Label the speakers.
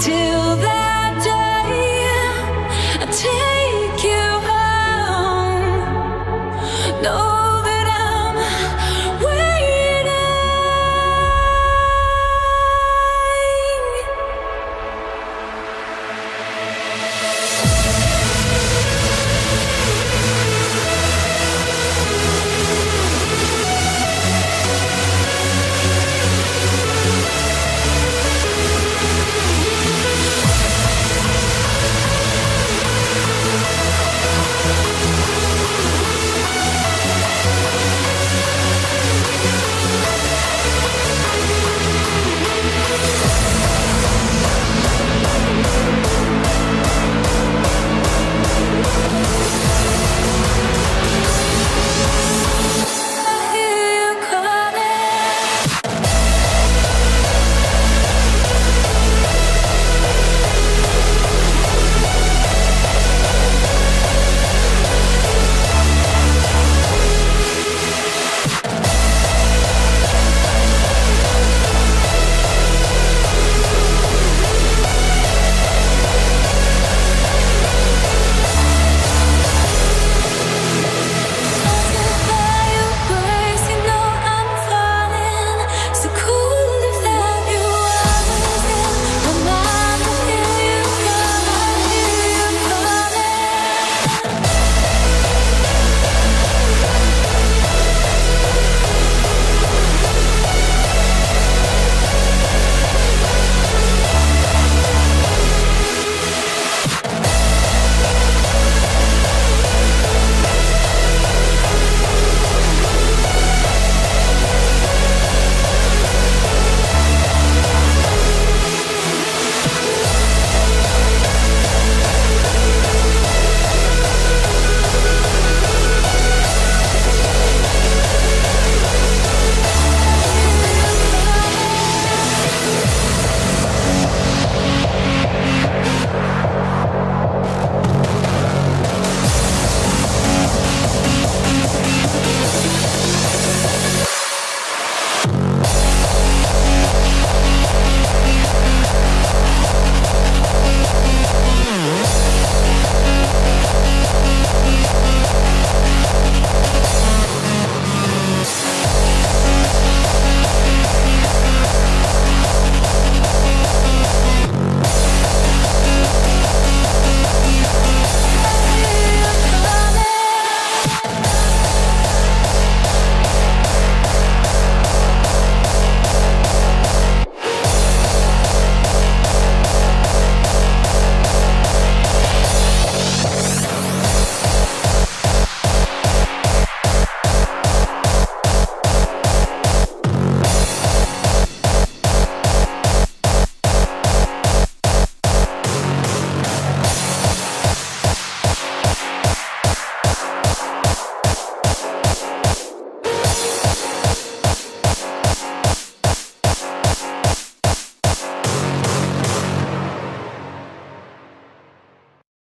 Speaker 1: till that day. Till